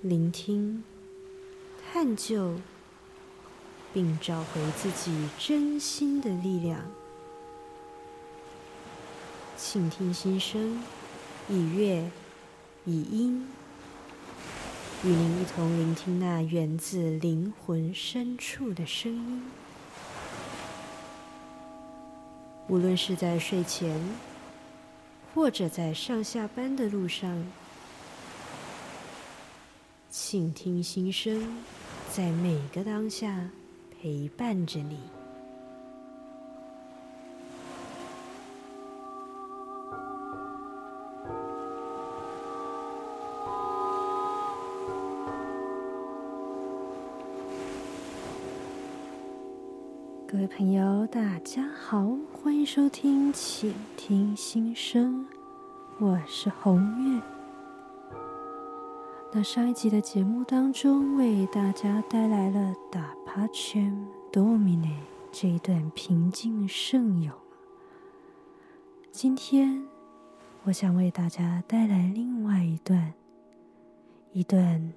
聆听、探究，并找回自己真心的力量。倾听心声，以乐，以音，与您一同聆听那源自灵魂深处的声音。无论是在睡前，或者在上下班的路上，倾听心声，在每个当下陪伴着你。各位朋友，大家好，欢迎收听《倾听心声》，我是红月。那上一集的节目当中，为大家带来了《打趴圈多米内》这一段平静圣咏。今天，我想为大家带来另外一段，一段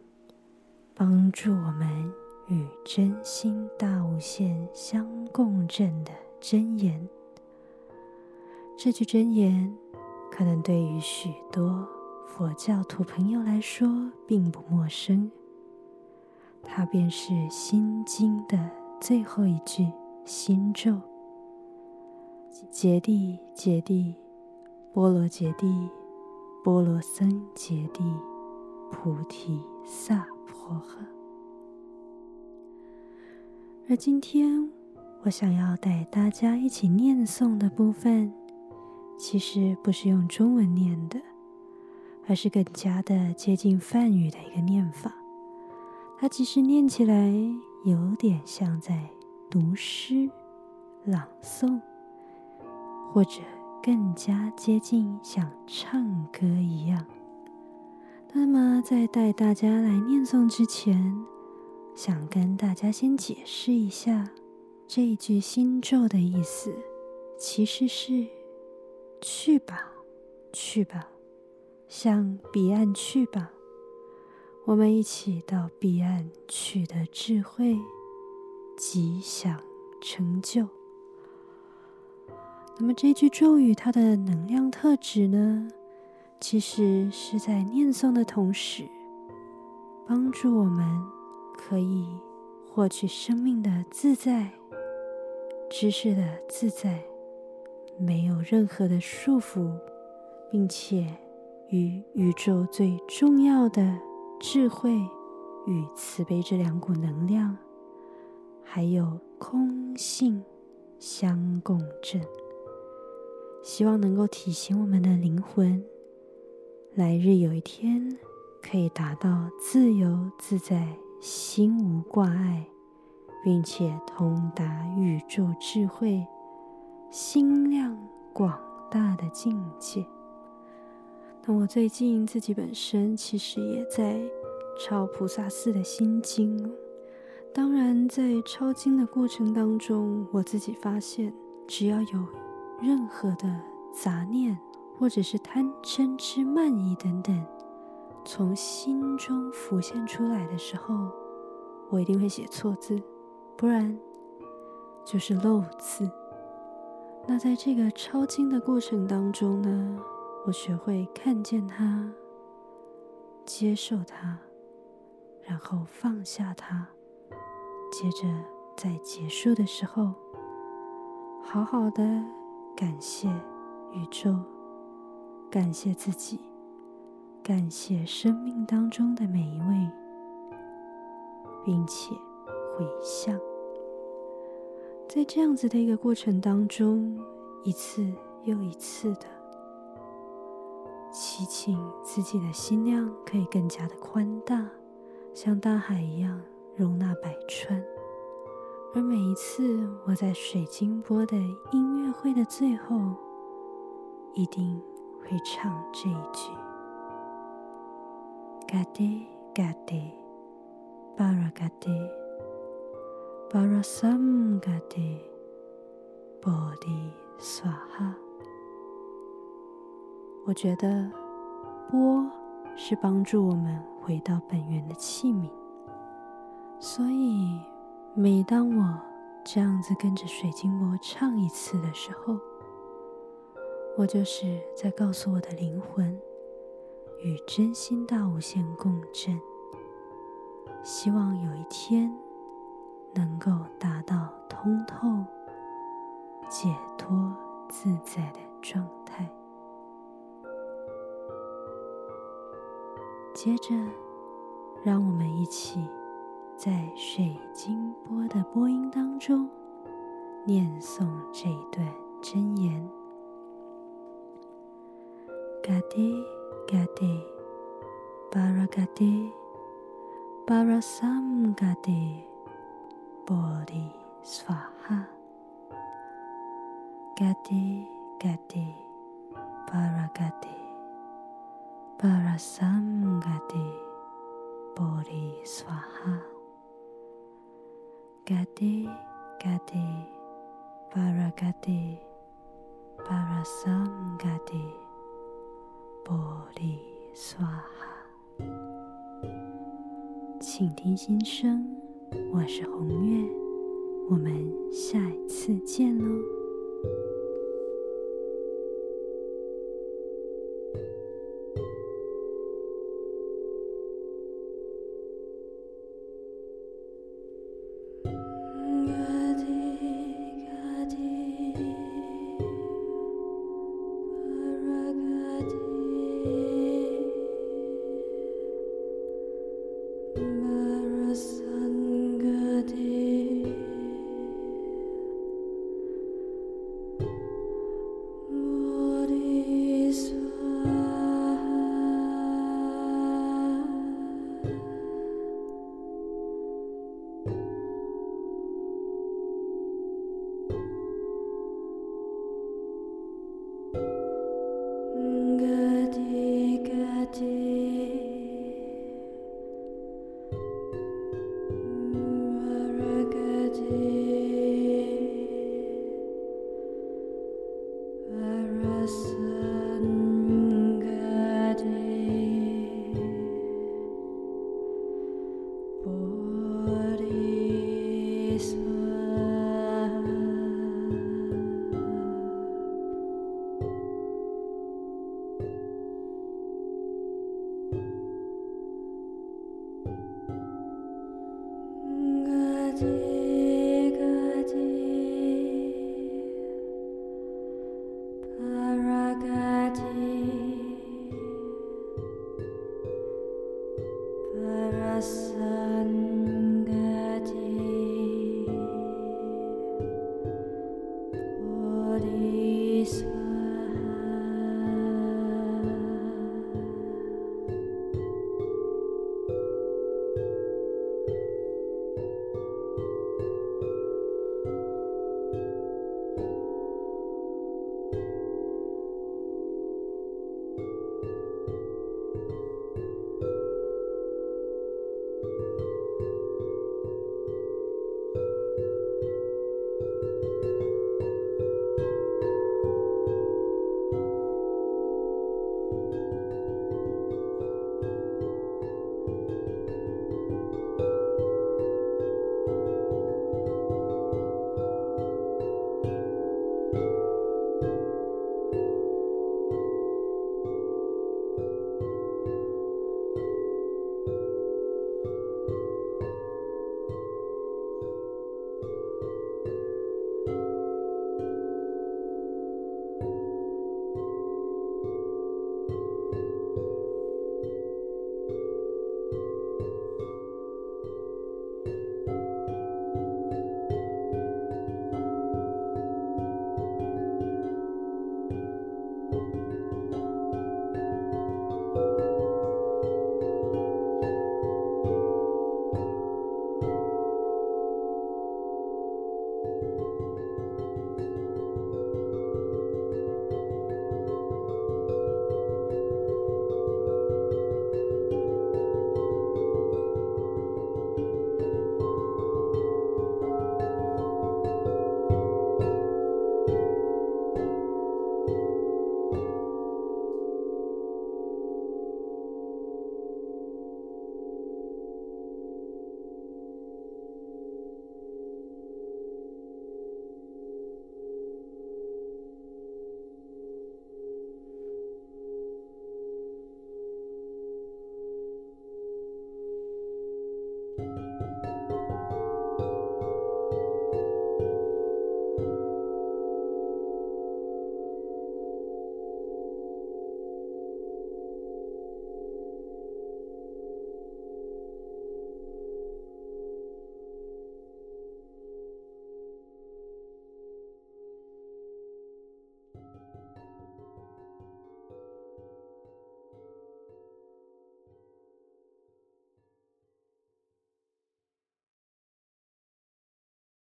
帮助我们。与真心大无限相共振的真言，这句真言可能对于许多佛教徒朋友来说并不陌生。它便是《心经》的最后一句心咒：“揭谛揭谛，波罗揭谛，波罗僧揭谛，菩提萨婆诃。”而今天，我想要带大家一起念诵的部分，其实不是用中文念的，而是更加的接近梵语的一个念法。它其实念起来有点像在读诗、朗诵，或者更加接近像唱歌一样。那么，在带大家来念诵之前，想跟大家先解释一下这一句心咒的意思，其实是“去吧，去吧，向彼岸去吧，我们一起到彼岸取得智慧，吉祥成就。”那么这句咒语它的能量特质呢，其实是在念诵的同时，帮助我们。可以获取生命的自在，知识的自在，没有任何的束缚，并且与宇宙最重要的智慧与慈悲这两股能量，还有空性相共振。希望能够提醒我们的灵魂，来日有一天可以达到自由自在。心无挂碍，并且通达宇宙智慧、心量广大的境界。那我最近自己本身其实也在抄菩萨寺的心经。当然，在抄经的过程当中，我自己发现，只要有任何的杂念，或者是贪嗔痴慢疑等等。从心中浮现出来的时候，我一定会写错字，不然就是漏字。那在这个抄经的过程当中呢，我学会看见它，接受它，然后放下它，接着在结束的时候，好好的感谢宇宙，感谢自己。感谢生命当中的每一位，并且回向，在这样子的一个过程当中，一次又一次的祈请自己的心量可以更加的宽大，像大海一样容纳百川。而每一次我在水晶波的音乐会的最后，一定会唱这一句：“Gade Gade Bara Gade Bara Sam Gade Body Swaha。”我觉得波是帮助我们回到本源的器皿。所以，每当我这样子跟着水晶魔唱一次的时候，我就是在告诉我的灵魂，与真心大无限共振，希望有一天能够达到通透、解脱、自在的状态。接着，让我们一起在水晶波的波音当中念诵这一段真言：“Gade Gade Baragade Barasam Gade Bodhi Swaha Gade Gade Parasamgati Bodhiswaha Gati Gati Paragati Parasamgati Bodhiswaha 请听心声，我是红月，我们下一次见喽。